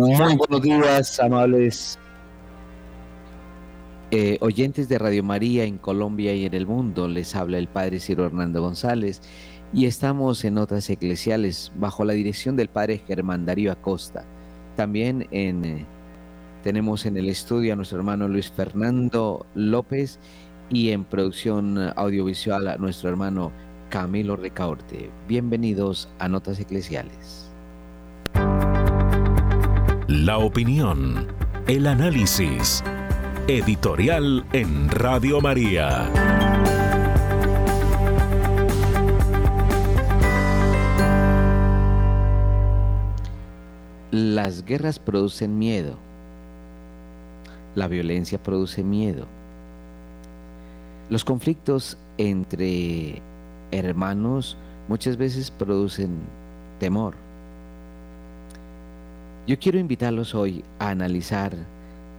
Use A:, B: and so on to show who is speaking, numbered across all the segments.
A: Muy buenos días, amables eh, oyentes de Radio María en Colombia y en el mundo. Les habla el Padre Ciro Hernando González y estamos en Notas Eclesiales bajo la dirección del Padre Germán Darío Acosta. También en, eh, tenemos en el estudio a nuestro hermano Luis Fernando López y en producción audiovisual a nuestro hermano Camilo Recaorte. Bienvenidos a Notas Eclesiales.
B: La opinión, el análisis. Editorial en Radio María.
A: Las guerras producen miedo. La violencia produce miedo. Los conflictos entre hermanos muchas veces producen temor. Yo quiero invitarlos hoy a analizar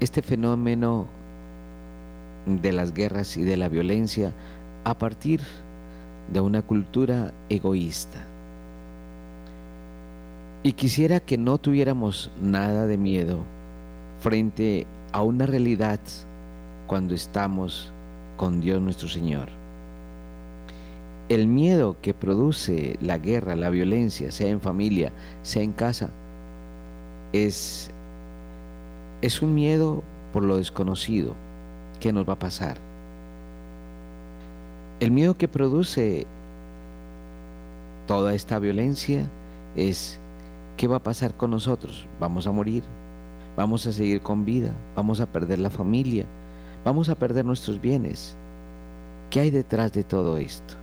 A: este fenómeno de las guerras y de la violencia a partir de una cultura egoísta. Y quisiera que no tuviéramos nada de miedo frente a una realidad cuando estamos con Dios nuestro Señor. El miedo que produce la guerra, la violencia, sea en familia, sea en casa, es, es un miedo por lo desconocido. ¿Qué nos va a pasar? El miedo que produce toda esta violencia es ¿qué va a pasar con nosotros? ¿Vamos a morir? ¿Vamos a seguir con vida? ¿Vamos a perder la familia? ¿Vamos a perder nuestros bienes? ¿Qué hay detrás de todo esto?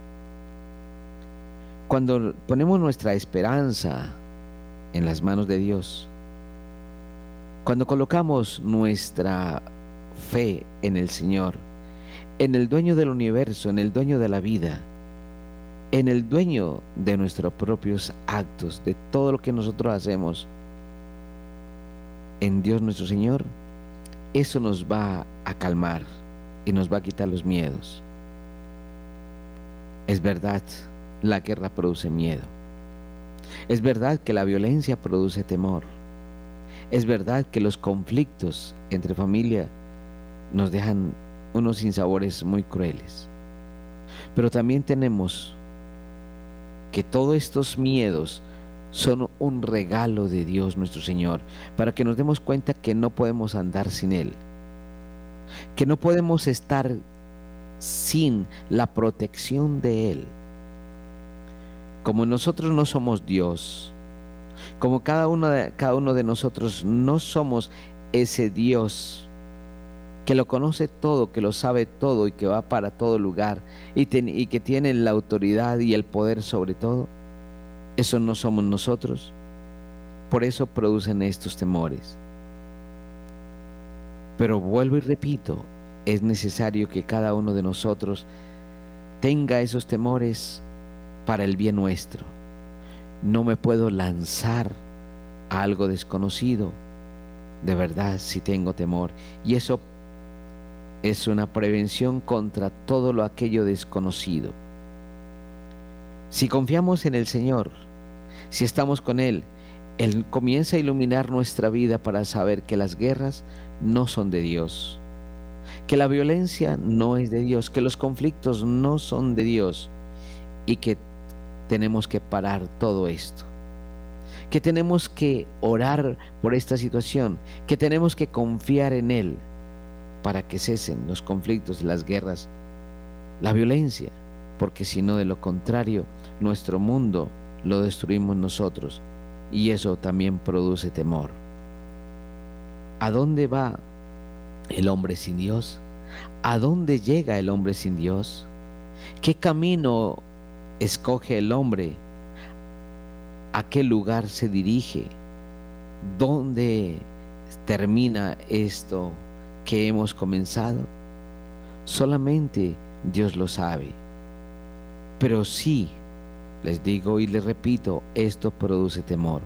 A: Cuando ponemos nuestra esperanza en las manos de Dios, cuando colocamos nuestra fe en el Señor, en el dueño del universo, en el dueño de la vida, en el dueño de nuestros propios actos, de todo lo que nosotros hacemos, en Dios nuestro Señor, eso nos va a calmar y nos va a quitar los miedos. Es verdad, la guerra produce miedo. Es verdad que la violencia produce temor. Es verdad que los conflictos entre familia nos dejan unos sinsabores muy crueles. Pero también tenemos que todos estos miedos son un regalo de Dios nuestro Señor, para que nos demos cuenta que no podemos andar sin Él, que no podemos estar sin la protección de Él. Como nosotros no somos Dios, como cada uno de, cada uno de nosotros no somos ese Dios que lo conoce todo, que lo sabe todo y que va para todo lugar y, y que tiene la autoridad y el poder sobre todo, eso no somos nosotros. Por eso producen estos temores. Pero vuelvo y repito, es necesario que cada uno de nosotros tenga esos temores para el bien nuestro no me puedo lanzar a algo desconocido. De verdad, si tengo temor. Y eso es una prevención contra todo lo aquello desconocido. Si confiamos en el Señor, si estamos con Él, Él comienza a iluminar nuestra vida para saber que las guerras no son de Dios, que la violencia no es de Dios, que los conflictos no son de Dios y que tenemos que parar todo esto. Que tenemos que orar por esta situación, que tenemos que confiar en Él para que cesen los conflictos, las guerras, la violencia, porque si no, de lo contrario, nuestro mundo lo destruimos nosotros y eso también produce temor. ¿A dónde va el hombre sin Dios? ¿A dónde llega el hombre sin Dios? ¿Qué camino escoge el hombre a qué lugar se dirige, dónde termina esto que hemos comenzado. Solamente Dios lo sabe. Pero sí, les digo y les repito, esto produce temor.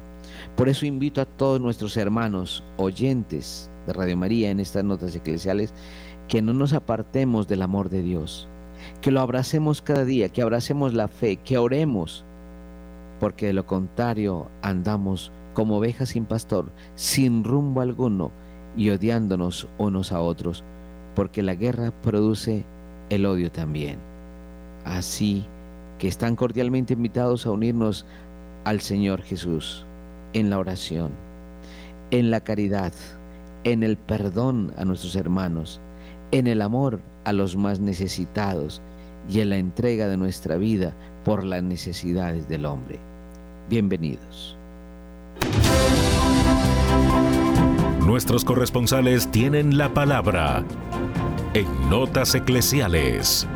A: Por eso invito a todos nuestros hermanos oyentes de Radio María en estas notas eclesiales que no nos apartemos del amor de Dios, que lo abracemos cada día, que abracemos la fe, que oremos, porque de lo contrario andamos como ovejas sin pastor, sin rumbo alguno y odiándonos unos a otros, porque la guerra produce el odio también. Así que están cordialmente invitados a unirnos al Señor Jesús en la oración, en la caridad, en el perdón a nuestros hermanos, en el amor a los más necesitados y en la entrega de nuestra vida por las necesidades del hombre. Bienvenidos.
C: Nuestros corresponsales tienen la palabra en Notas Eclesiales.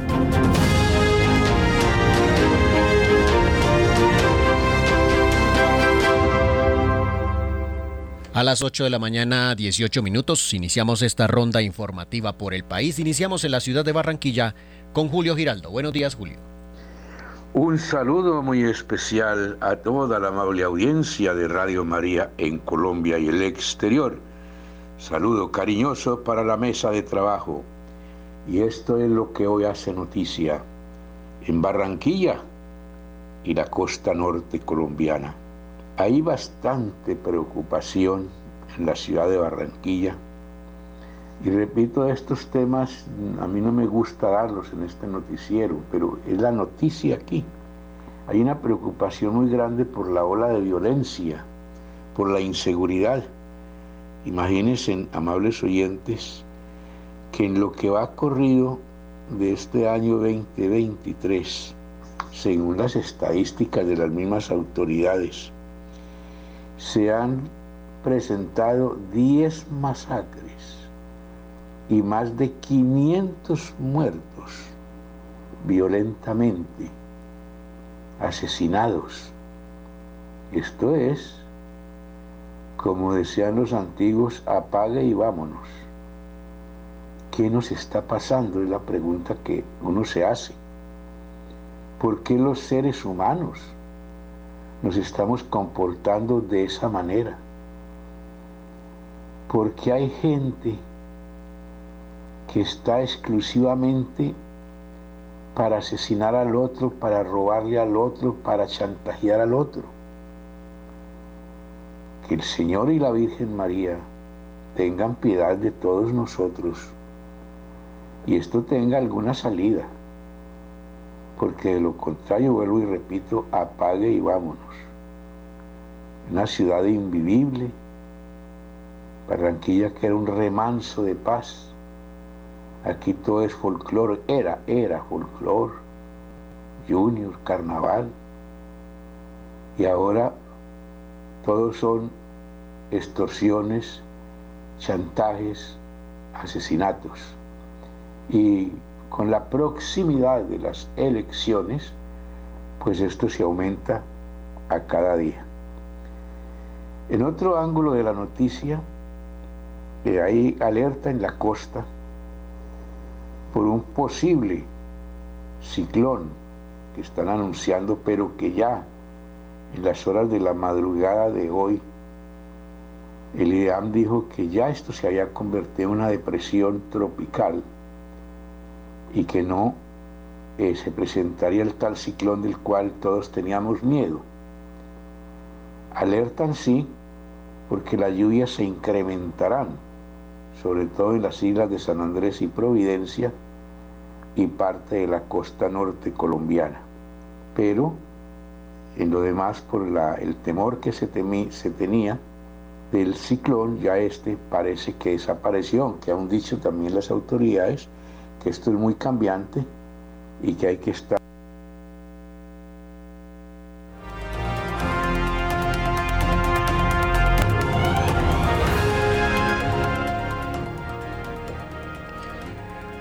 D: A las 8 de la mañana, 18 minutos, iniciamos esta ronda informativa por el país. Iniciamos en la ciudad de Barranquilla con Julio Giraldo. Buenos días, Julio.
E: Un saludo muy especial a toda la amable audiencia de Radio María en Colombia y el exterior. Saludo cariñoso para la mesa de trabajo. Y esto es lo que hoy hace noticia en Barranquilla y la costa norte colombiana. Hay bastante preocupación en la ciudad de Barranquilla. Y repito, estos temas a mí no me gusta darlos en este noticiero, pero es la noticia aquí. Hay una preocupación muy grande por la ola de violencia, por la inseguridad. Imagínense, amables oyentes, que en lo que va corrido de este año 2023, según las estadísticas de las mismas autoridades, se han presentado 10 masacres y más de 500 muertos violentamente, asesinados. Esto es, como decían los antiguos, apague y vámonos. ¿Qué nos está pasando? Es la pregunta que uno se hace. ¿Por qué los seres humanos nos estamos comportando de esa manera. Porque hay gente que está exclusivamente para asesinar al otro, para robarle al otro, para chantajear al otro. Que el Señor y la Virgen María tengan piedad de todos nosotros y esto tenga alguna salida porque de lo contrario, vuelvo y repito, apague y vámonos. Una ciudad invivible, Barranquilla que era un remanso de paz, aquí todo es folclore, era, era folclore, junior, carnaval, y ahora todos son extorsiones, chantajes, asesinatos. Y con la proximidad de las elecciones, pues esto se aumenta a cada día. En otro ángulo de la noticia, eh, hay alerta en la costa por un posible ciclón que están anunciando, pero que ya en las horas de la madrugada de hoy, el IDEAM dijo que ya esto se había convertido en una depresión tropical y que no eh, se presentaría el tal ciclón del cual todos teníamos miedo. Alertan sí, porque las lluvias se incrementarán, sobre todo en las islas de San Andrés y Providencia y parte de la costa norte colombiana. Pero en lo demás, por el temor que se, se tenía del ciclón, ya este parece que desapareció, que han dicho también las autoridades, que esto es muy cambiante y que hay que estar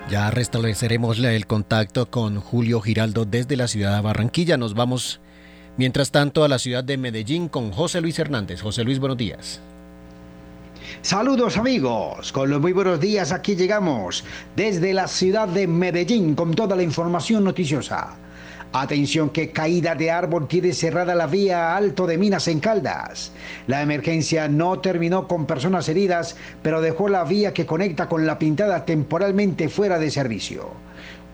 D: Ya restableceremos el contacto con Julio Giraldo desde la ciudad de Barranquilla. Nos vamos Mientras tanto, a la ciudad de Medellín con José Luis Hernández. José Luis, buenos días.
F: Saludos amigos, con los muy buenos días aquí llegamos desde la ciudad de Medellín con toda la información noticiosa. Atención que caída de árbol tiene cerrada la vía Alto de Minas en Caldas. La emergencia no terminó con personas heridas, pero dejó la vía que conecta con la pintada temporalmente fuera de servicio.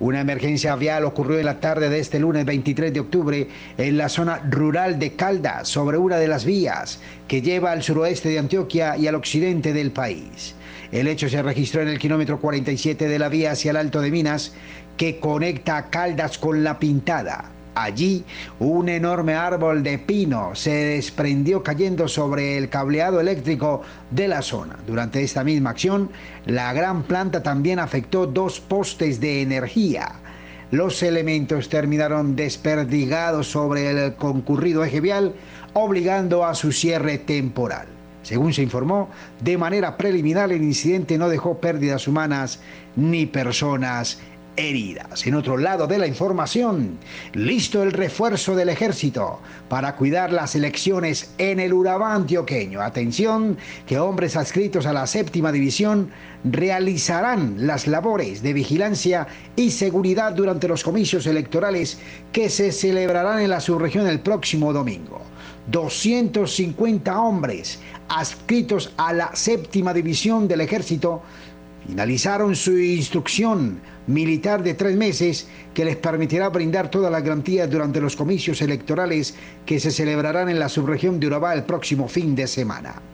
F: Una emergencia vial ocurrió en la tarde de este lunes 23 de octubre en la zona rural de Caldas, sobre una de las vías que lleva al suroeste de Antioquia y al occidente del país. El hecho se registró en el kilómetro 47 de la vía hacia el Alto de Minas, que conecta Caldas con La Pintada. Allí, un enorme árbol de pino se desprendió cayendo sobre el cableado eléctrico de la zona. Durante esta misma acción, la gran planta también afectó dos postes de energía. Los elementos terminaron desperdigados sobre el concurrido eje vial, obligando a su cierre temporal. Según se informó, de manera preliminar el incidente no dejó pérdidas humanas ni personas heridas. En otro lado de la información, listo el refuerzo del ejército para cuidar las elecciones en el Urabá antioqueño. Atención, que hombres adscritos a la séptima división realizarán las labores de vigilancia y seguridad durante los comicios electorales que se celebrarán en la subregión el próximo domingo. 250 hombres adscritos a la séptima división del ejército finalizaron su instrucción militar de tres meses que les permitirá brindar todas las garantías durante los comicios electorales que se celebrarán en la subregión de Urabá el próximo fin de semana.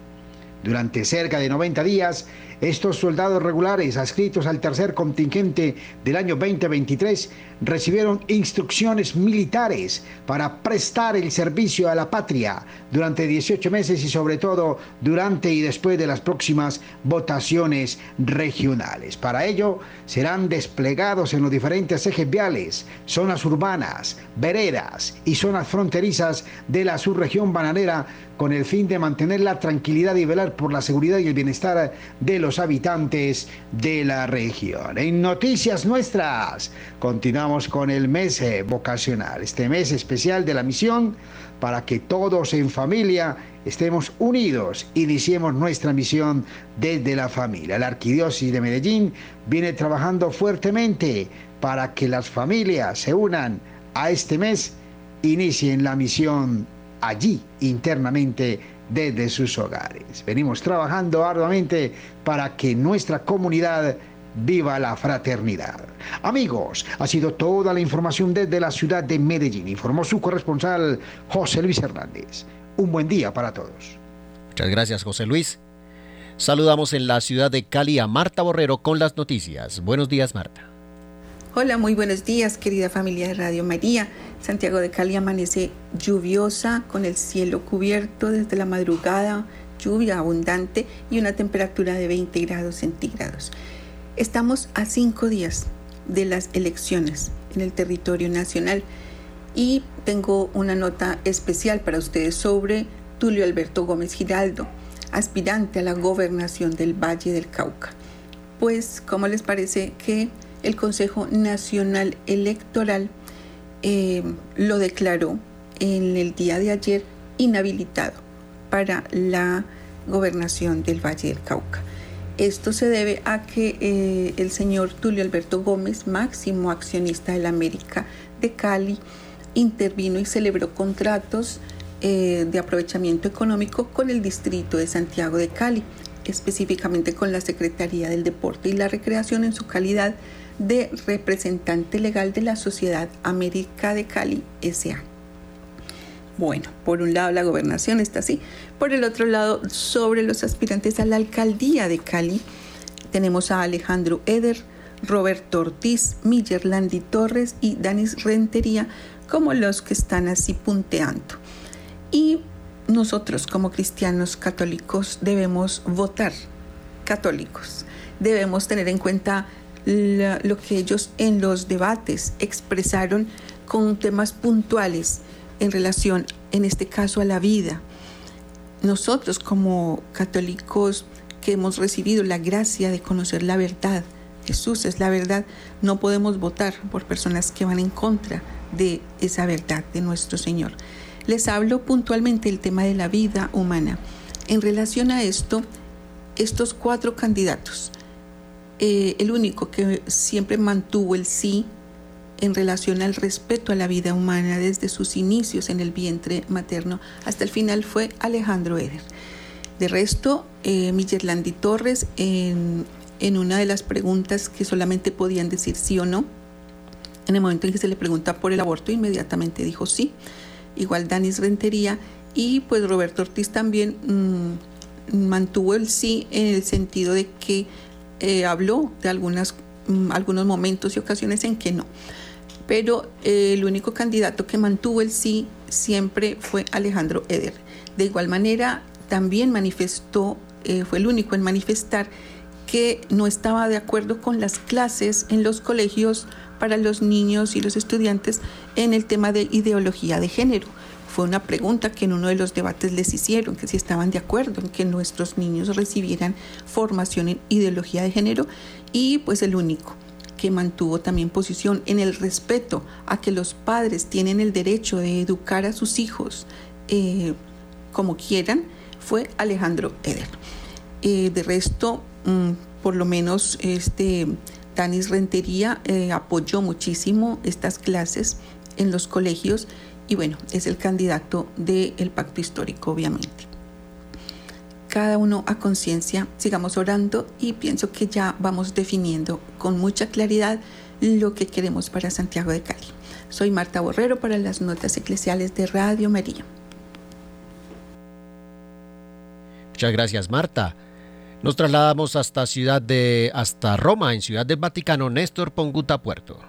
F: Durante cerca de 90 días, estos soldados regulares adscritos al tercer contingente del año 2023 recibieron instrucciones militares para prestar el servicio a la patria durante 18 meses y sobre todo durante y después de las próximas votaciones regionales. Para ello serán desplegados en los diferentes ejes viales, zonas urbanas, veredas y zonas fronterizas de la subregión bananera con el fin de mantener la tranquilidad y velar por la seguridad y el bienestar de los habitantes de la región. En noticias nuestras, continuamos con el mes eh, vocacional, este mes especial de la misión para que todos en familia estemos unidos, iniciemos nuestra misión desde la familia. La Arquidiócesis de Medellín viene trabajando fuertemente para que las familias se unan a este mes, inicien la misión allí internamente desde sus hogares. Venimos trabajando arduamente para que nuestra comunidad viva la fraternidad. Amigos, ha sido toda la información desde la ciudad de Medellín, informó su corresponsal José Luis Hernández. Un buen día para todos.
D: Muchas gracias, José Luis. Saludamos en la ciudad de Cali a Marta Borrero con las noticias. Buenos días, Marta.
G: Hola, muy buenos días, querida familia de Radio María. Santiago de Cali amanece lluviosa, con el cielo cubierto desde la madrugada, lluvia abundante y una temperatura de 20 grados centígrados. Estamos a cinco días de las elecciones en el territorio nacional y tengo una nota especial para ustedes sobre Tulio Alberto Gómez Giraldo, aspirante a la gobernación del Valle del Cauca. Pues, ¿cómo les parece que el Consejo Nacional Electoral eh, lo declaró en el día de ayer inhabilitado para la gobernación del Valle del Cauca. Esto se debe a que eh, el señor Tulio Alberto Gómez, máximo accionista de la América de Cali, intervino y celebró contratos eh, de aprovechamiento económico con el distrito de Santiago de Cali, específicamente con la Secretaría del Deporte y la Recreación en su calidad de representante legal de la Sociedad América de Cali SA. Bueno, por un lado la gobernación está así, por el otro lado sobre los aspirantes a la alcaldía de Cali tenemos a Alejandro Eder, Roberto Ortiz, Miller Landi Torres y Danis Rentería como los que están así punteando. Y nosotros como cristianos católicos debemos votar católicos. Debemos tener en cuenta lo que ellos en los debates expresaron con temas puntuales en relación, en este caso, a la vida. Nosotros como católicos que hemos recibido la gracia de conocer la verdad, Jesús es la verdad, no podemos votar por personas que van en contra de esa verdad de nuestro Señor. Les hablo puntualmente del tema de la vida humana. En relación a esto, estos cuatro candidatos, eh, el único que siempre mantuvo el sí en relación al respeto a la vida humana desde sus inicios en el vientre materno hasta el final fue Alejandro Eder. De resto, eh, Millerlandi Torres, en, en una de las preguntas que solamente podían decir sí o no, en el momento en que se le pregunta por el aborto, inmediatamente dijo sí. Igual Danis Rentería y pues Roberto Ortiz también mm, mantuvo el sí en el sentido de que eh, habló de algunas, mm, algunos momentos y ocasiones en que no. Pero eh, el único candidato que mantuvo el sí siempre fue Alejandro Eder. De igual manera, también manifestó, eh, fue el único en manifestar que no estaba de acuerdo con las clases en los colegios para los niños y los estudiantes en el tema de ideología de género. Fue una pregunta que en uno de los debates les hicieron, que si estaban de acuerdo en que nuestros niños recibieran formación en ideología de género y pues el único que mantuvo también posición en el respeto a que los padres tienen el derecho de educar a sus hijos eh, como quieran, fue Alejandro Eder. Eh, de resto, mm, por lo menos este Tanis Rentería eh, apoyó muchísimo estas clases en los colegios y bueno, es el candidato del pacto histórico, obviamente. Cada uno a conciencia, sigamos orando y pienso que ya vamos definiendo con mucha claridad lo que queremos para Santiago de Cali. Soy Marta Borrero para las notas eclesiales de Radio María.
D: Muchas gracias, Marta. Nos trasladamos hasta ciudad de hasta Roma, en Ciudad del Vaticano, Néstor Ponguta Puerto.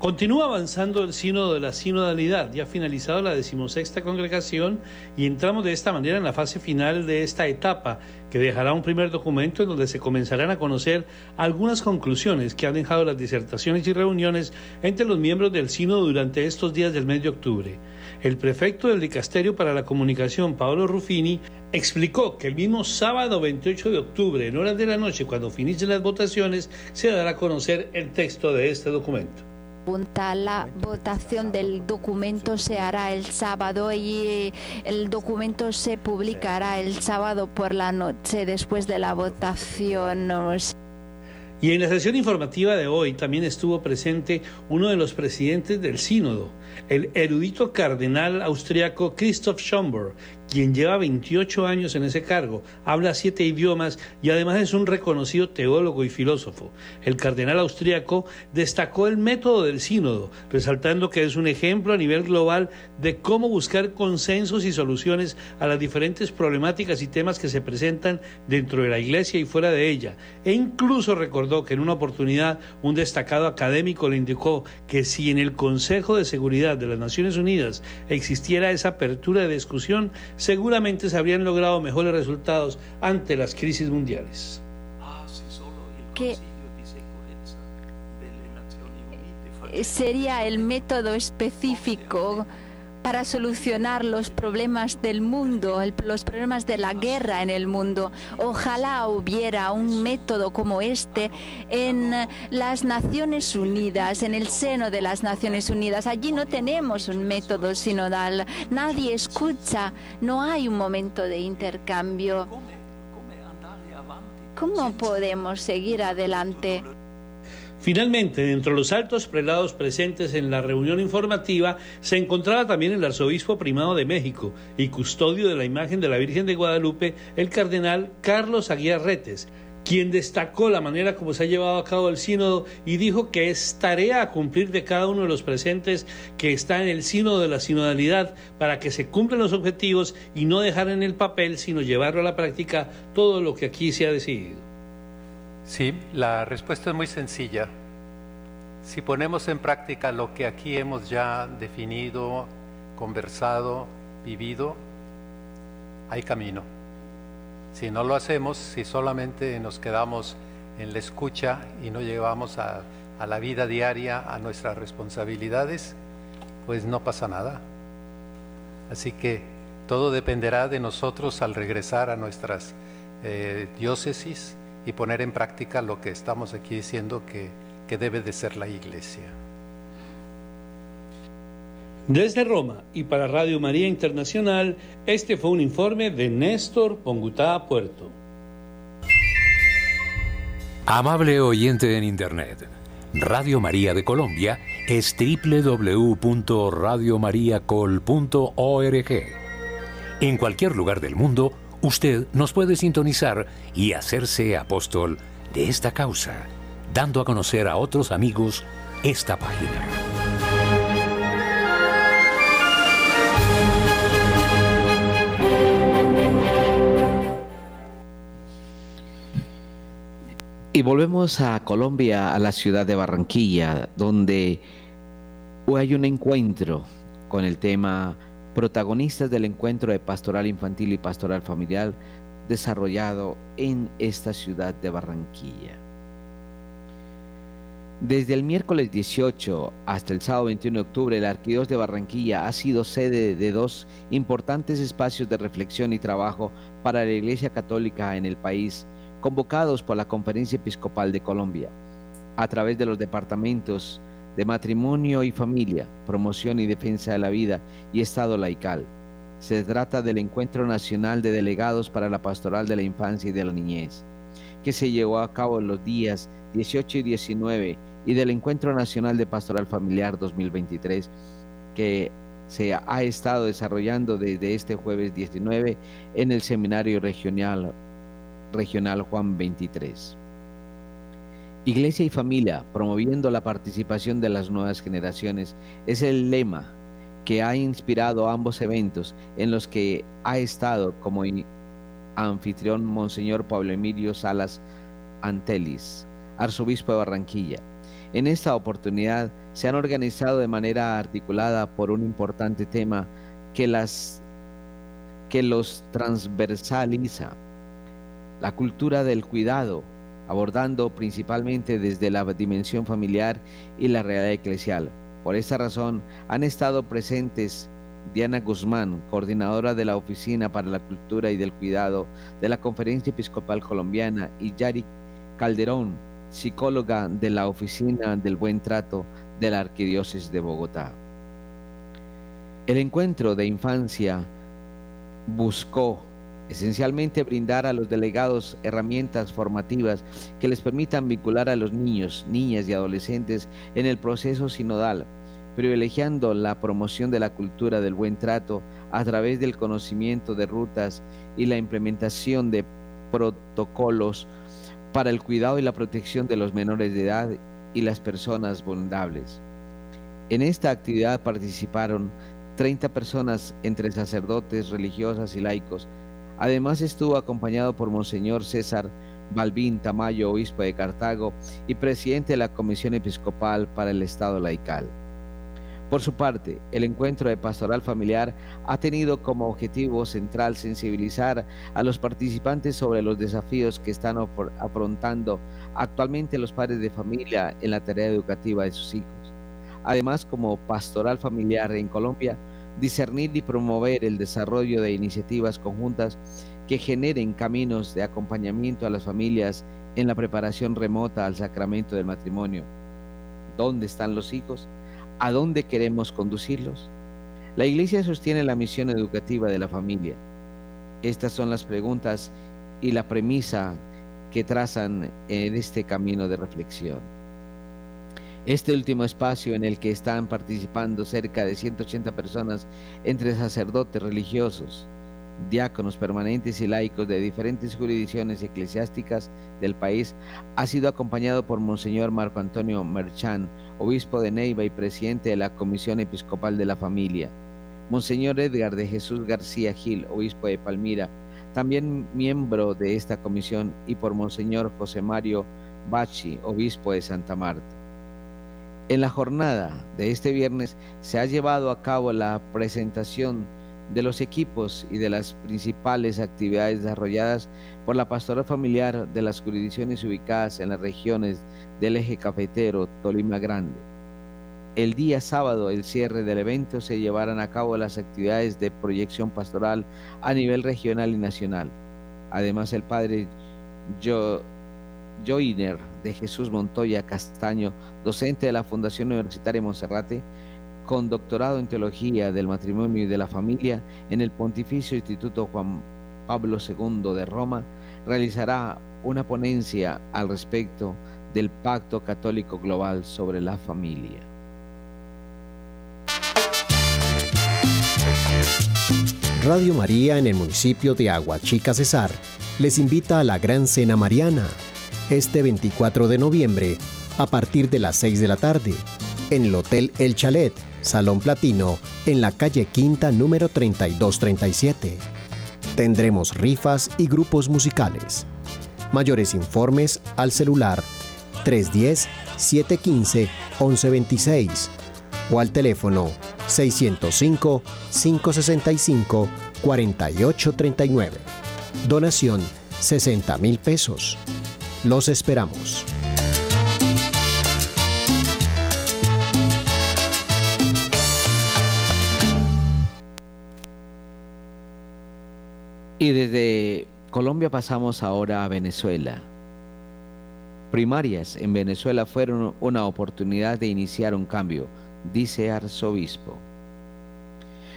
H: Continúa avanzando el sínodo de la sinodalidad, ya ha finalizado la decimosexta congregación y entramos de esta manera en la fase final de esta etapa, que dejará un primer documento en donde se comenzarán a conocer algunas conclusiones que han dejado las disertaciones y reuniones entre los miembros del sínodo durante estos días del mes de octubre. El prefecto del Dicasterio para la Comunicación, Paolo Ruffini, explicó que el mismo sábado 28 de octubre, en horas de la noche, cuando finicen las votaciones, se dará a conocer el texto de este documento
I: la votación del documento se hará el sábado y eh, el documento se publicará el sábado por la noche después de la votación.
H: Y en la sesión informativa de hoy también estuvo presente uno de los presidentes del sínodo, el erudito cardenal austriaco Christoph Schomburg, quien lleva 28 años en ese cargo, habla siete idiomas y además es un reconocido teólogo y filósofo. El cardenal austríaco destacó el método del sínodo, resaltando que es un ejemplo a nivel global de cómo buscar consensos y soluciones a las diferentes problemáticas y temas que se presentan dentro de la iglesia y fuera de ella. E incluso recordó que en una oportunidad un destacado académico le indicó que si en el Consejo de Seguridad de las Naciones Unidas existiera esa apertura de discusión, seguramente se habrían logrado mejores resultados ante las crisis mundiales.
I: sería el método específico para solucionar los problemas del mundo, los problemas de la guerra en el mundo. Ojalá hubiera un método como este en las Naciones Unidas, en el seno de las Naciones Unidas. Allí no tenemos un método sinodal, nadie escucha, no hay un momento de intercambio. ¿Cómo podemos seguir adelante?
H: Finalmente, dentro de los altos prelados presentes en la reunión informativa, se encontraba también el arzobispo primado de México y custodio de la imagen de la Virgen de Guadalupe, el cardenal Carlos Aguiar Retes, quien destacó la manera como se ha llevado a cabo el sínodo y dijo que es tarea a cumplir de cada uno de los presentes que está en el sínodo de la sinodalidad para que se cumplan los objetivos y no dejar en el papel, sino llevarlo a la práctica todo lo que aquí se ha decidido.
J: Sí, la respuesta es muy sencilla. Si ponemos en práctica lo que aquí hemos ya definido, conversado, vivido, hay camino. Si no lo hacemos, si solamente nos quedamos en la escucha y no llevamos a, la vida diaria, a nuestras responsabilidades, pues no pasa nada. Así que todo dependerá de nosotros al regresar a nuestras eh, diócesis y poner en práctica lo que estamos aquí diciendo que, que debe de ser la iglesia.
H: Desde Roma y para Radio María Internacional, este fue un informe de Néstor Pongutá Puerto.
B: Amable oyente en Internet, Radio María de Colombia es www.radiomariacol.org. En cualquier lugar del mundo, usted nos puede sintonizar y hacerse apóstol de esta causa, dando a conocer a otros amigos esta página.
A: Y volvemos a Colombia, a la ciudad de Barranquilla, donde hay un encuentro con el tema protagonistas del encuentro de pastoral infantil y pastoral familiar desarrollado en esta ciudad de Barranquilla. Desde el miércoles 18 hasta el sábado 21 de octubre, el Arquidiós de Barranquilla ha sido sede de dos importantes espacios de reflexión y trabajo para la Iglesia Católica en el país convocados por la Conferencia Episcopal de Colombia, a través de los departamentos de matrimonio y familia, promoción y defensa de la vida y Estado laical. Se trata del Encuentro Nacional de Delegados para la Pastoral de la Infancia y de la Niñez, que se llevó a cabo en los días 18 y 19 y del Encuentro Nacional de Pastoral Familiar 2023, que se ha estado desarrollando desde este jueves 19 en el Seminario Regional Regional Juan 23. Iglesia y familia, promoviendo la participación de las nuevas generaciones, es el lema que ha inspirado ambos eventos en los que ha estado como anfitrión Monseñor Pablo Emilio Salas Antelis, arzobispo de Barranquilla. En esta oportunidad se han organizado de manera articulada por un importante tema que, las, que los transversaliza la cultura del cuidado, abordando principalmente desde la dimensión familiar y la realidad eclesial. Por esta razón han estado presentes Diana Guzmán, coordinadora de la Oficina para la Cultura y del Cuidado de la Conferencia Episcopal Colombiana, y Yari Calderón, psicóloga de la Oficina del Buen Trato de la Arquidiócesis de Bogotá. El encuentro de infancia buscó Esencialmente brindar a los delegados herramientas formativas que les permitan vincular a los niños, niñas y adolescentes en el proceso sinodal, privilegiando la promoción de la cultura del buen trato a través del conocimiento de rutas y la implementación de protocolos para el cuidado y la protección de los menores de edad y las personas vulnerables. En esta actividad participaron 30 personas entre sacerdotes, religiosas y laicos, Además estuvo acompañado por Monseñor César Balbín Tamayo, obispo de Cartago y presidente de la Comisión Episcopal para el Estado Laical. Por su parte, el encuentro de pastoral familiar ha tenido como objetivo central sensibilizar a los participantes sobre los desafíos que están afrontando actualmente los padres de familia en la tarea educativa de sus hijos. Además, como pastoral familiar en Colombia, discernir y promover el desarrollo de iniciativas conjuntas que generen caminos de acompañamiento a las familias en la preparación remota al sacramento del matrimonio. ¿Dónde están los hijos? ¿A dónde queremos conducirlos? La Iglesia sostiene la misión educativa de la familia. Estas son las preguntas y la premisa que trazan en este camino de reflexión. Este último espacio en el que están participando cerca de 180 personas entre sacerdotes religiosos, diáconos permanentes y laicos de diferentes jurisdicciones eclesiásticas del país, ha sido acompañado por Monseñor Marco Antonio Merchán, obispo de Neiva y presidente de la Comisión Episcopal de la Familia, Monseñor Edgar de Jesús García Gil, obispo de Palmira, también miembro de esta comisión, y por Monseñor José Mario Bachi, obispo de Santa Marta. En la jornada de este viernes se ha llevado a cabo la presentación de los equipos y de las principales actividades desarrolladas por la pastoral familiar de las jurisdicciones ubicadas en las regiones del eje cafetero Tolima Grande. El día sábado, el cierre del evento, se llevarán a cabo las actividades de proyección pastoral a nivel regional y nacional. Además, el padre Joiner de Jesús Montoya Castaño, docente de la Fundación Universitaria Monserrate, con doctorado en Teología del Matrimonio y de la Familia en el Pontificio Instituto Juan Pablo II de Roma, realizará una ponencia al respecto del Pacto Católico Global sobre la Familia.
K: Radio María en el municipio de Aguachica Cesar les invita a la Gran Cena Mariana este 24 de noviembre a partir de las 6 de la tarde en el Hotel El Chalet, Salón Platino, en la calle Quinta número 3237. Tendremos rifas y grupos musicales. Mayores informes al celular 310-715-1126 o al teléfono 605-565-4839. Donación 60 mil pesos. Los esperamos.
A: Y desde Colombia pasamos ahora a Venezuela. Primarias en Venezuela fueron una oportunidad de iniciar un cambio, dice arzobispo.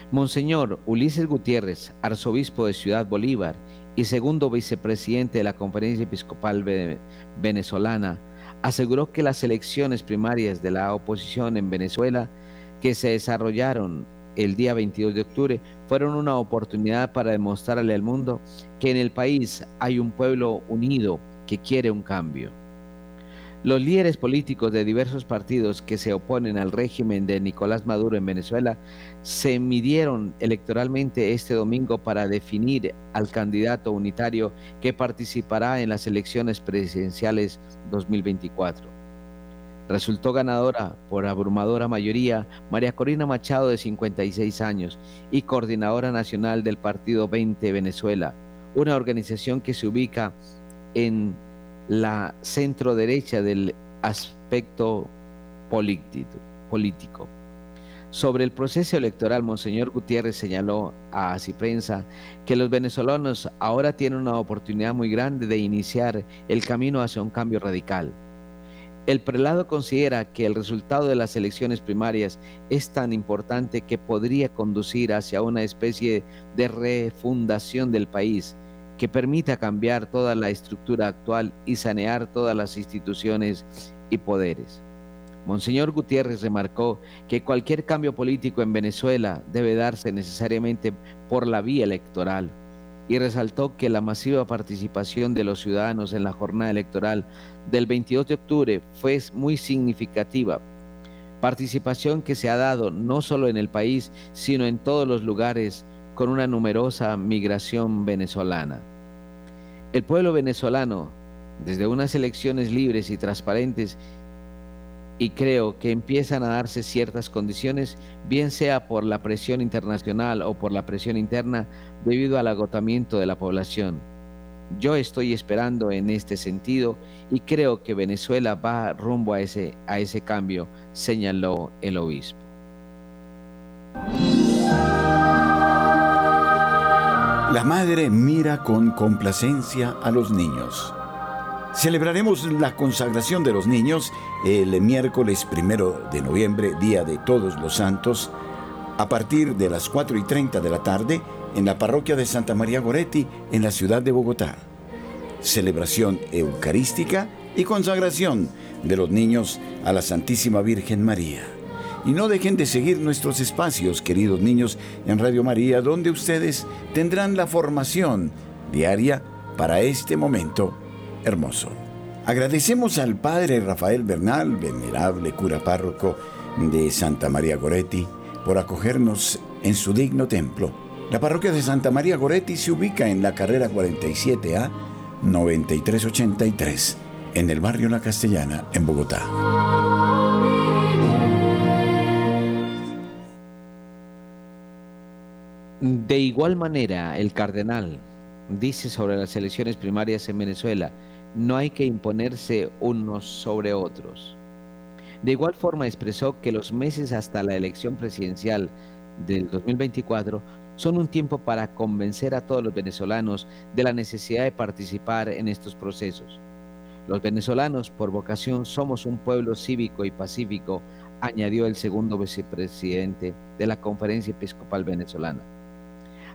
A: Monseñor Ulises Gutiérrez, arzobispo de Ciudad Bolívar y segundo vicepresidente de la Conferencia Episcopal Venezolana, aseguró que las elecciones primarias de la oposición en Venezuela que se desarrollaron el día 22 de octubre fueron una oportunidad para demostrarle al mundo que en el país hay un pueblo unido que quiere un cambio. Los líderes políticos de diversos partidos que se oponen al régimen de Nicolás Maduro en Venezuela se midieron electoralmente este domingo para definir al candidato unitario que participará en las elecciones presidenciales 2024. Resultó ganadora por abrumadora mayoría María Corina Machado de 56 años y coordinadora nacional del Partido 20 Venezuela, una organización que se ubica en la centro derecha del aspecto político. Sobre el proceso electoral, Monseñor Gutiérrez señaló a Prensa que los venezolanos ahora tienen una oportunidad muy grande de iniciar el camino hacia un cambio radical. El prelado considera que el resultado de las elecciones primarias es tan importante que podría conducir hacia una especie de refundación del país que permita cambiar toda la estructura actual y sanear todas las instituciones y poderes. Monseñor Gutiérrez remarcó que cualquier cambio político en Venezuela debe darse necesariamente por la vía electoral y resaltó que la masiva participación de los ciudadanos en la jornada electoral del 22 de octubre fue muy significativa. Participación que se ha dado no solo en el país, sino en todos los lugares con una numerosa migración venezolana. El pueblo venezolano, desde unas elecciones libres y transparentes, y creo que empiezan a darse ciertas condiciones, bien sea por la presión internacional o por la presión interna, debido al agotamiento de la población. Yo estoy esperando en este sentido y creo que Venezuela va rumbo a ese, a ese cambio, señaló el obispo.
L: La madre mira con complacencia a los niños. Celebraremos la consagración de los niños el miércoles primero de noviembre, Día de Todos los Santos, a partir de las 4 y 30 de la tarde en la parroquia de Santa María Goretti, en la ciudad de Bogotá. Celebración eucarística y consagración de los niños a la Santísima Virgen María. Y no dejen de seguir nuestros espacios, queridos niños, en Radio María, donde ustedes tendrán la formación diaria para este momento hermoso. Agradecemos al Padre Rafael Bernal, venerable cura párroco de Santa María Goretti, por acogernos en su digno templo. La parroquia de Santa María Goretti se ubica en la carrera 47A 9383, en el barrio La Castellana, en Bogotá.
A: De igual manera, el cardenal dice sobre las elecciones primarias en Venezuela, no hay que imponerse unos sobre otros. De igual forma expresó que los meses hasta la elección presidencial del 2024 son un tiempo para convencer a todos los venezolanos de la necesidad de participar en estos procesos. Los venezolanos, por vocación, somos un pueblo cívico y pacífico añadió el segundo vicepresidente de la Conferencia Episcopal Venezolana.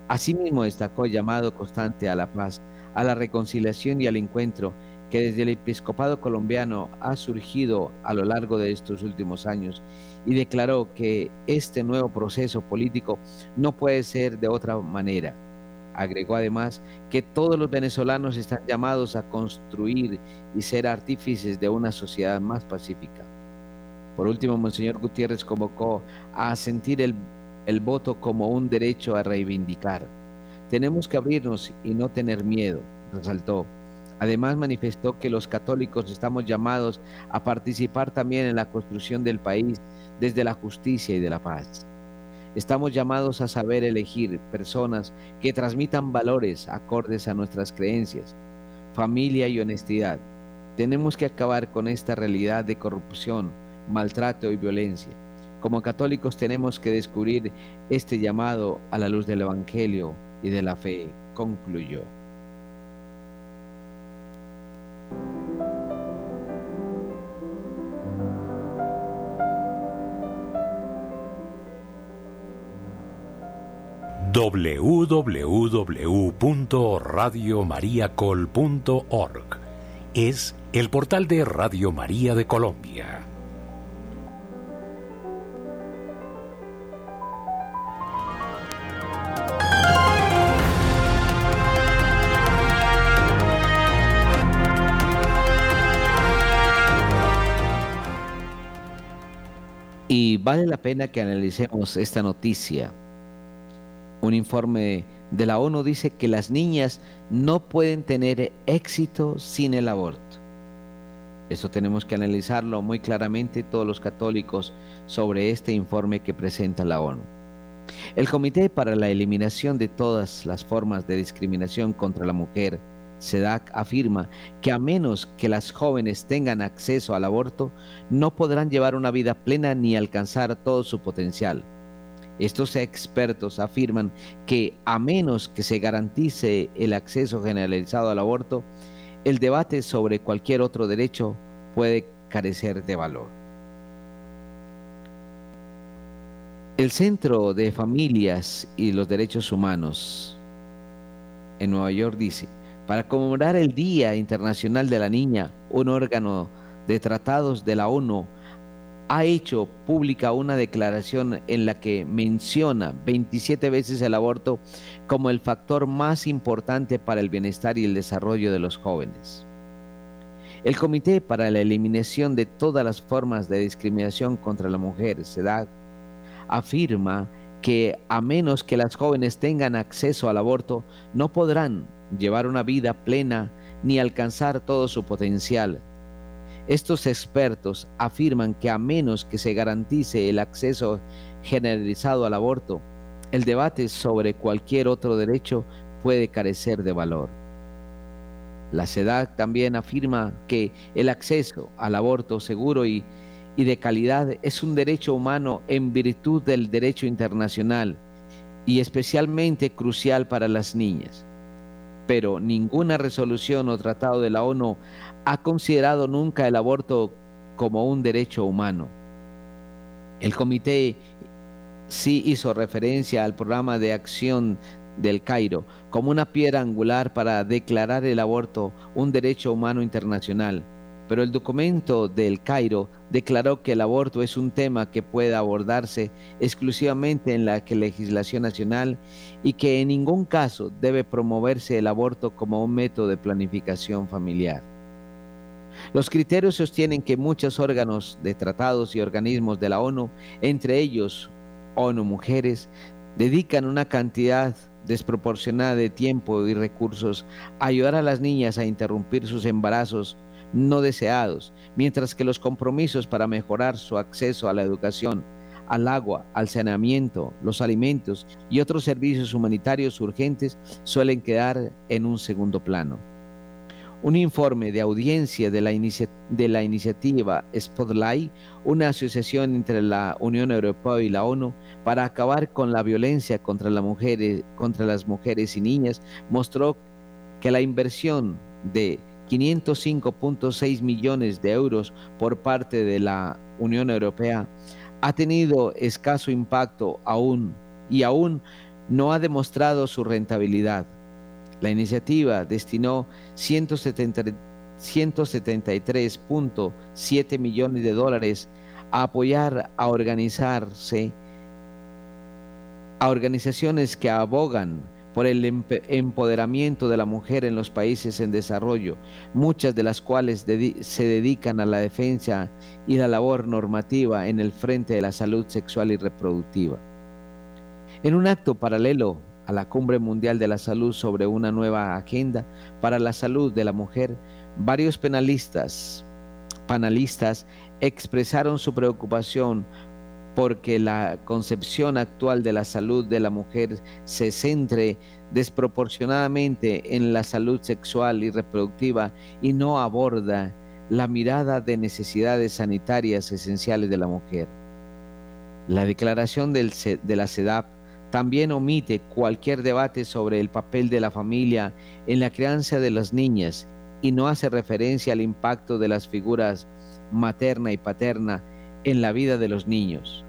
A: Asimismo destacó el llamado constante a la paz, a la reconciliación y al encuentro que desde el episcopado colombiano ha surgido a lo largo de estos últimos años y declaró que este nuevo proceso político no puede ser de otra manera. Agregó además que todos los venezolanos están llamados a construir y ser artífices de una sociedad más pacífica. Por último, Monseñor Gutiérrez convocó a sentir el, el voto como un derecho a reivindicar. Tenemos que abrirnos y no tener miedo, resaltó Además manifestó que los católicos estamos llamados a participar también en la construcción del país desde la justicia y de la paz. Estamos llamados a saber elegir personas que transmitan valores acordes a nuestras creencias, familia y honestidad. Tenemos que acabar con esta realidad de corrupción, maltrato y violencia. Como católicos tenemos que descubrir este llamado a la luz del Evangelio y de la fe, concluyó.
B: www.radiomariacol.org es el portal de Radio María de Colombia.
A: Vale la pena que analicemos esta noticia un informe de la ONU dice que las niñas no pueden tener éxito sin el aborto. Eso tenemos que analizarlo muy claramente todos los católicos sobre este informe que presenta la ONU. El Comité para la Eliminación de todas las formas de discriminación contra la mujer, SEDAC, afirma que a menos que las jóvenes tengan acceso al aborto, no podrán llevar una vida plena ni alcanzar todo su potencial. Estos expertos afirman que a menos que se garantice el acceso generalizado al aborto, el debate sobre cualquier otro derecho puede carecer de valor. El Centro de Familias y los Derechos Humanos en Nueva York dice, para conmemorar el Día Internacional de la Niña, un órgano de tratados de la ONU ha hecho pública una declaración en la que menciona 27 veces el aborto como el factor más importante para el bienestar y el desarrollo de los jóvenes. El Comité para la Eliminación de todas las formas de discriminación contra la mujer, SEDAC, afirma que a menos que las jóvenes tengan acceso al aborto, no podrán llevar una vida plena ni alcanzar todo su potencial, estos expertos afirman que a menos que se garantice el acceso generalizado al aborto, el debate sobre cualquier otro derecho puede carecer de valor. La SEDAC también afirma que el acceso al aborto seguro y, y de calidad es un derecho humano en virtud del derecho internacional y especialmente crucial para las niñas. Pero ninguna resolución o tratado de la ONU ha considerado nunca el aborto como un derecho humano. El comité sí hizo referencia al programa de acción del Cairo como una piedra angular para declarar el aborto un derecho humano internacional, pero el documento del Cairo declaró que el aborto es un tema que puede abordarse exclusivamente en la legislación nacional y que en ningún caso debe promoverse el aborto como un método de planificación familiar. Los criterios sostienen que muchos órganos de tratados y organismos de la ONU, entre ellos ONU Mujeres, dedican una cantidad desproporcionada de tiempo y recursos a ayudar a las niñas a interrumpir sus embarazos no deseados, mientras que los compromisos para mejorar su acceso a la educación, al agua, al saneamiento, los alimentos y otros servicios humanitarios urgentes suelen quedar en un segundo plano. Un informe de audiencia de la, iniciativa Spotlight, una asociación entre la Unión Europea y la ONU para acabar con la violencia contra las mujeres y niñas, mostró que la inversión de 505.6 millones de euros por parte de la Unión Europea ha tenido escaso impacto aún y aún no ha demostrado su rentabilidad. La iniciativa destinó 173.7 millones de dólares a apoyar a organizarse a organizaciones que abogan por el empoderamiento de la mujer en los países en desarrollo, muchas de las cuales se dedican a la defensa y la labor normativa en el frente de la salud sexual y reproductiva. En un acto paralelo a la Cumbre Mundial de la Salud sobre una nueva agenda para la salud de la mujer, varios penalistas, panelistas expresaron su preocupación porque la concepción actual de la salud de la mujer se centre desproporcionadamente en la salud sexual y reproductiva y no aborda la mirada de necesidades sanitarias esenciales de la mujer. La declaración de la CEDAP también omite cualquier debate sobre el papel de la familia en la crianza de las niñas y no hace referencia al impacto de las figuras materna y paterna en la vida de los niños.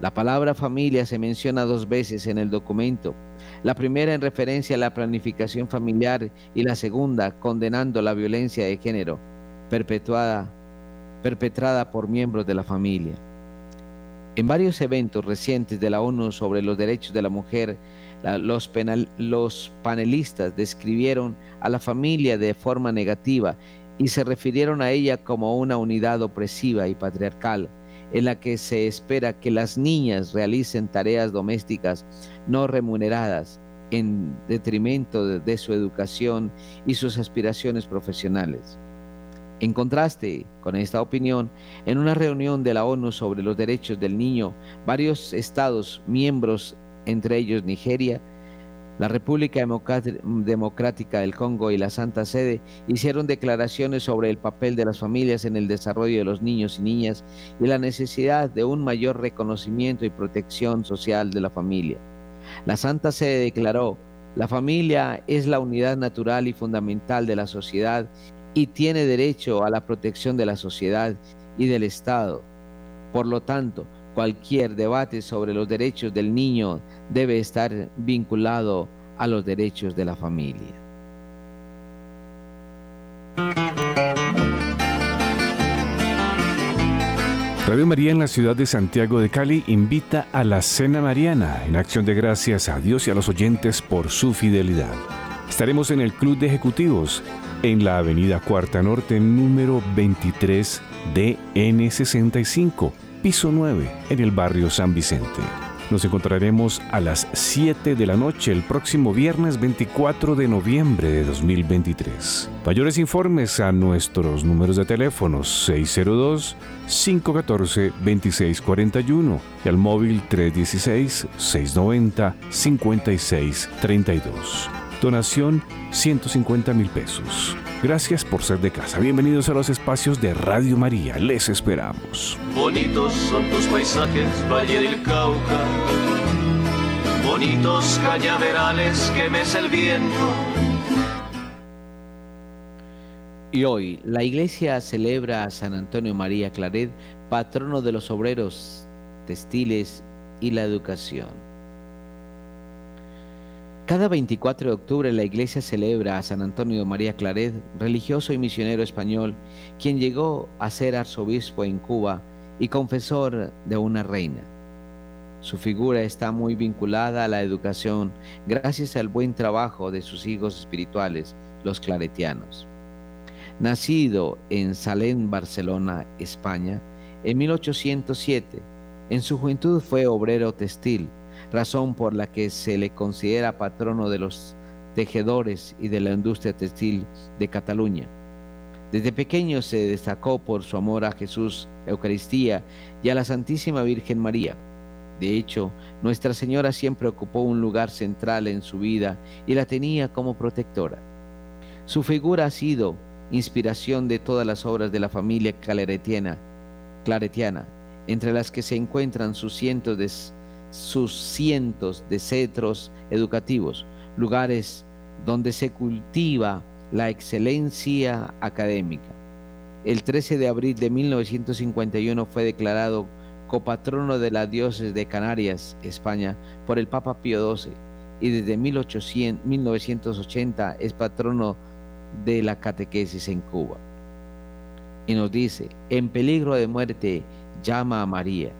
A: La palabra familia se menciona dos veces en el documento, la primera en referencia a la planificación familiar y la segunda condenando la violencia de género perpetuada, perpetrada por miembros de la familia. En varios eventos recientes de la ONU sobre los derechos de la mujer, los, los panelistas describieron a la familia de forma negativa y se refirieron a ella como una unidad opresiva y patriarcal en la que se espera que las niñas realicen tareas domésticas no remuneradas en detrimento de, su educación y sus aspiraciones profesionales. En contraste con esta opinión, en una reunión de la ONU sobre los derechos del niño, varios estados miembros, entre ellos Nigeria, la República Democrática del Congo y la Santa Sede hicieron declaraciones sobre el papel de las familias en el desarrollo de los niños y niñas y la necesidad de un mayor reconocimiento y protección social de la familia. La Santa Sede declaró, la familia es la unidad natural y fundamental de la sociedad y tiene derecho a la protección de la sociedad y del Estado. Por lo tanto, cualquier debate sobre los derechos del niño debe estar vinculado a los derechos de la familia.
M: Radio María en la ciudad de Santiago de Cali invita a la Cena Mariana en acción de gracias a Dios y a los oyentes por su fidelidad. Estaremos en el Club de Ejecutivos en la Avenida Cuarta Norte número 23 DN65 piso 9, en el barrio San Vicente. Nos encontraremos a las 7 de la noche el próximo viernes 24 de noviembre de 2023. Mayores informes a nuestros números de teléfono 602-514-2641 y al móvil 316-690-5632. Donación 150 mil pesos. Gracias por ser de casa. Bienvenidos a los espacios de Radio María. Les esperamos.
N: Bonitos son tus paisajes, Valle del Cauca. Bonitos cañaverales que mece el viento.
A: Y hoy la iglesia celebra a San Antonio María Claret, patrono de los obreros, textiles y la educación. Cada 24 de octubre la iglesia celebra a San Antonio María Claret, religioso y misionero español, quien llegó a ser arzobispo en Cuba y confesor de una reina. Su figura está muy vinculada a la educación gracias al buen trabajo de sus hijos espirituales, los claretianos. Nacido en Salén, Barcelona, España, en 1807, en su juventud fue obrero textil razón por la que se le considera patrono de los tejedores y de la industria textil de Cataluña. Desde pequeño se destacó por su amor a Jesús, Eucaristía y a la Santísima Virgen María. De hecho, Nuestra Señora siempre ocupó un lugar central en su vida y la tenía como protectora. Su figura ha sido inspiración de todas las obras de la familia claretiana, claretiana entre las que se encuentran sus cientos de sus cientos de cetros educativos, lugares donde se cultiva la excelencia académica. El 13 de abril de 1951 fue declarado copatrono de las dioses de Canarias, España, por el Papa Pío XII y desde 1800, 1980 es patrono de la catequesis en Cuba. Y nos dice, en peligro de muerte, llama a María.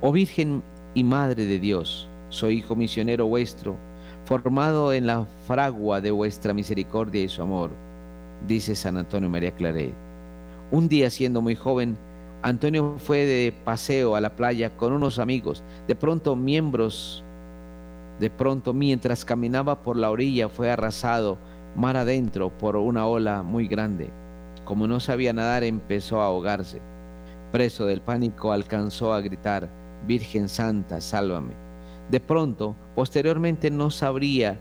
A: Oh Virgen y Madre de Dios, soy hijo misionero vuestro, formado en la fragua de vuestra misericordia y su amor, dice San Antonio María Claret. Un día siendo muy joven, Antonio fue de paseo a la playa con unos amigos. De pronto, miembros, de pronto, mientras caminaba por la orilla, fue arrasado mar adentro por una ola muy grande. Como no sabía nadar, empezó a ahogarse. Preso del pánico, alcanzó a gritar, Virgen Santa, sálvame. De pronto, posteriormente no sabría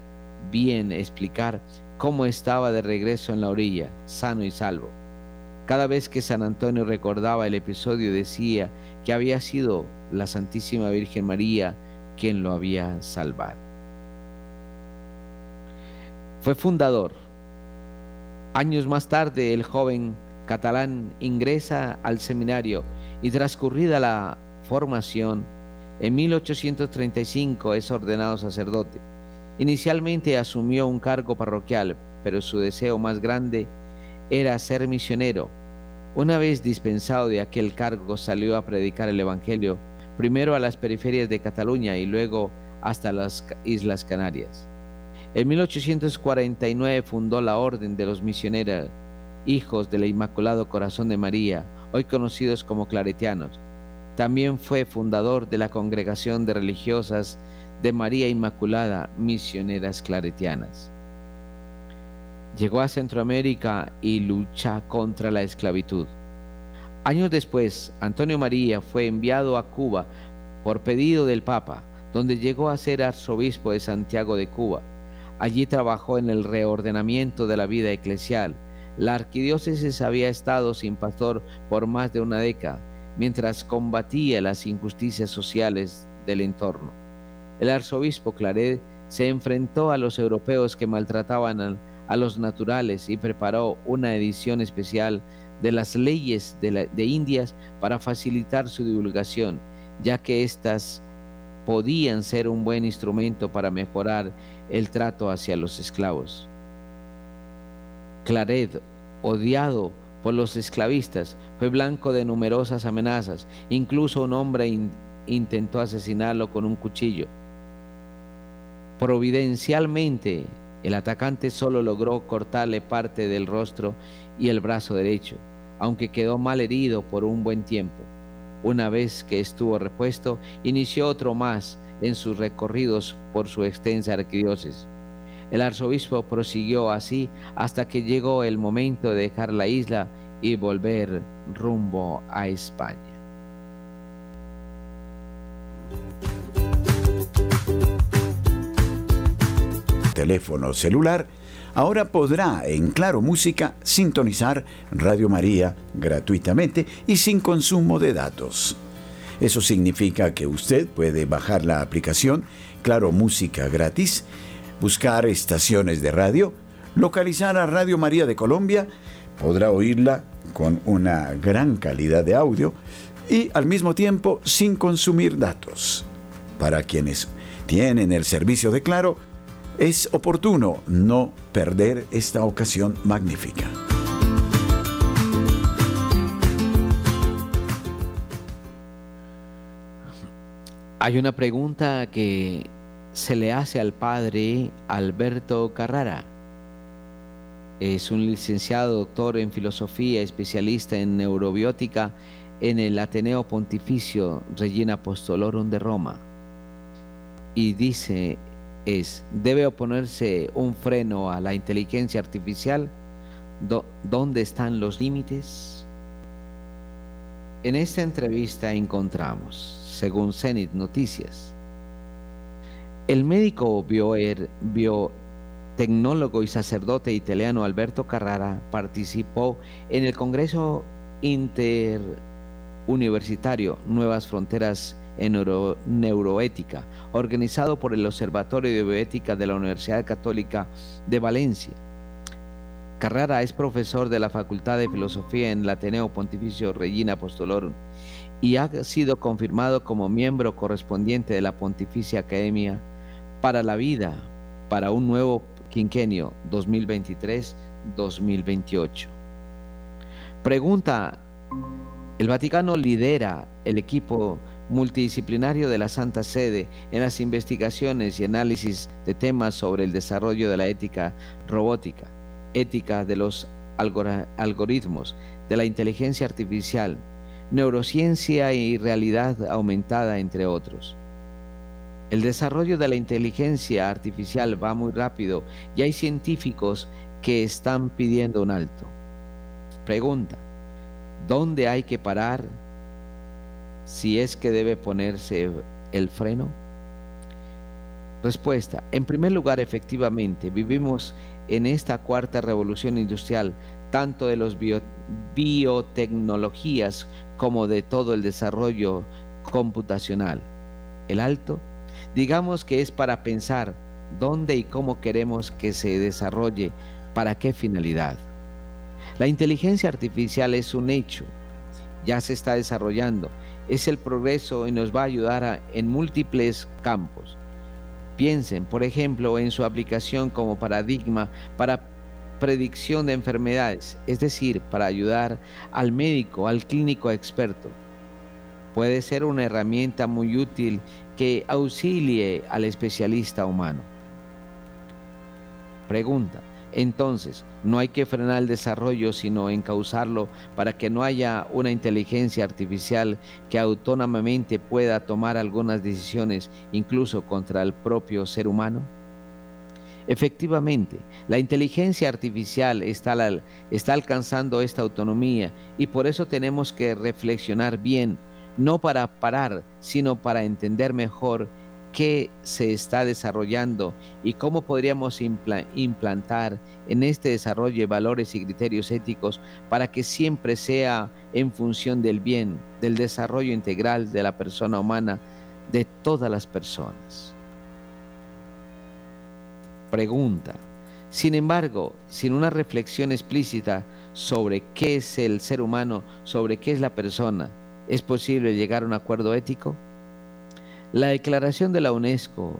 A: bien explicar cómo estaba de regreso en la orilla, sano y salvo. Cada vez que San Antonio recordaba el episodio decía que había sido la Santísima Virgen María quien lo había salvado. Fue fundador. Años más tarde el joven catalán ingresa al seminario y transcurrida la formación, en 1835 es ordenado sacerdote. Inicialmente asumió un cargo parroquial, pero su deseo más grande era ser misionero. Una vez dispensado de aquel cargo, salió a predicar el Evangelio, primero a las periferias de Cataluña y luego hasta las Islas Canarias. En 1849 fundó la Orden de los Misioneros, hijos del Inmaculado Corazón de María, hoy conocidos como claretianos. También fue fundador de la Congregación de Religiosas de María Inmaculada, Misioneras Claretianas. Llegó a Centroamérica y lucha contra la esclavitud. Años después, Antonio María fue enviado a Cuba por pedido del Papa, donde llegó a ser arzobispo de Santiago de Cuba. Allí trabajó en el reordenamiento de la vida eclesial. La arquidiócesis había estado sin pastor por más de una década, mientras combatía las injusticias sociales del entorno. El arzobispo Claret se enfrentó a los europeos que maltrataban al a los naturales y preparó una edición especial de las leyes de, Indias para facilitar su divulgación, ya que éstas podían ser un buen instrumento para mejorar el trato hacia los esclavos. Claret, odiado por los esclavistas, fue blanco de numerosas amenazas, incluso un hombre intentó asesinarlo con un cuchillo. Providencialmente, el atacante solo logró cortarle parte del rostro y el brazo derecho, aunque quedó mal herido por un buen tiempo. Una vez que estuvo repuesto, inició otro más en sus recorridos por su extensa arquidiócesis. El arzobispo prosiguió así hasta que llegó el momento de dejar la isla y volver rumbo a España.
L: teléfono celular, ahora podrá en Claro Música sintonizar Radio María gratuitamente y sin consumo de datos. Eso significa que usted puede bajar la aplicación Claro Música gratis, buscar estaciones de radio, localizar a Radio María de Colombia, podrá oírla con una gran calidad de audio y al mismo tiempo sin consumir datos. Para quienes tienen el servicio de Claro, es oportuno no perder esta ocasión magnífica.
A: Hay una pregunta que se le hace al padre Alberto Carrara. Es un licenciado doctor en filosofía, especialista en neurobiótica en el Ateneo Pontificio Regina Apostolorum de Roma. Y dice es, ¿debe oponerse un freno a la inteligencia artificial? ¿Dónde están los límites? En esta entrevista encontramos, según Zenit Noticias, el médico biotecnólogo y sacerdote italiano Alberto Carrara participó en el Congreso Interuniversitario Nuevas Fronteras en Neuroética, organizado por el Observatorio de Bioética de la Universidad Católica de Valencia. Carrara es profesor de la Facultad de Filosofía en el Ateneo Pontificio Regina Apostolorum y ha sido confirmado como miembro correspondiente de la Pontificia Academia para la Vida para un nuevo quinquenio 2023-2028. Pregunta, ¿el Vaticano lidera el equipo multidisciplinario de la Santa Sede en las investigaciones y análisis de temas sobre el desarrollo de la ética robótica, ética de los algoritmos, de la inteligencia artificial, neurociencia y realidad aumentada, entre otros. El desarrollo de la inteligencia artificial va muy rápido y hay científicos que están pidiendo un alto. Pregunta, ¿dónde hay que parar si es que debe ponerse el freno? Respuesta, en primer lugar, efectivamente, vivimos en esta cuarta revolución industrial, tanto de las biotecnologías como de todo el desarrollo computacional. El alto, digamos que es para pensar dónde y cómo queremos que se desarrolle, para qué finalidad. La inteligencia artificial es un hecho, ya se está desarrollando, es el progreso y nos va a ayudar en múltiples campos. Piensen, por ejemplo, en su aplicación como paradigma para predicción de enfermedades, es decir, para ayudar al médico, al clínico experto. Puede ser una herramienta muy útil que auxilie al especialista humano. Pregunta. Entonces, no hay que frenar el desarrollo, sino encauzarlo para que no haya una inteligencia artificial que autónomamente pueda tomar algunas decisiones, incluso contra el propio ser humano. Efectivamente, la inteligencia artificial está, está, alcanzando esta autonomía y por eso tenemos que reflexionar bien, no para parar, sino para entender mejor qué se está desarrollando y cómo podríamos implantar en este desarrollo valores y criterios éticos para que siempre sea en función del bien, del desarrollo integral de la persona humana, de todas las personas pregunta. Sin embargo, sin una reflexión explícita sobre qué es el ser humano, sobre qué es la persona, ¿es posible llegar a un acuerdo ético? La declaración de la UNESCO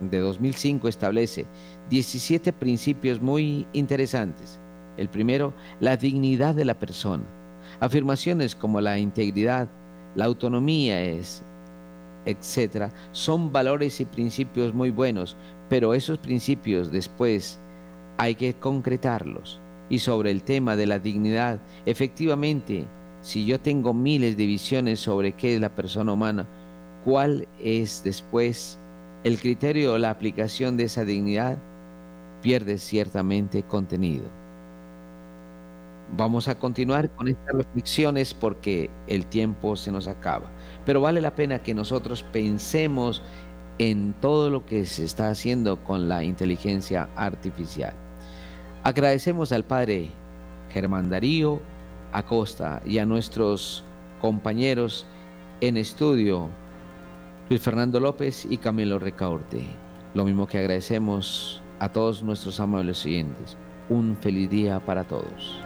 A: de 2005 establece 17 principios muy interesantes. El primero, la dignidad de la persona. Afirmaciones como la integridad, la autonomía es, etcétera, son valores y principios muy buenos, pero esos principios después hay que concretarlos. Y sobre el tema de la dignidad, efectivamente, si yo tengo miles de visiones sobre qué es la persona humana, ¿cuál es después el criterio o la aplicación de esa dignidad? Pierde ciertamente contenido. Vamos a continuar con estas reflexiones porque el tiempo se nos acaba, pero vale la pena que nosotros pensemos en todo lo que se está haciendo con la inteligencia artificial. Agradecemos al padre Germán Darío Acosta y a nuestros compañeros en estudio, Luis Fernando López y Camilo Recaorte. Lo mismo que agradecemos a todos nuestros amables oyentes. Un feliz día para todos.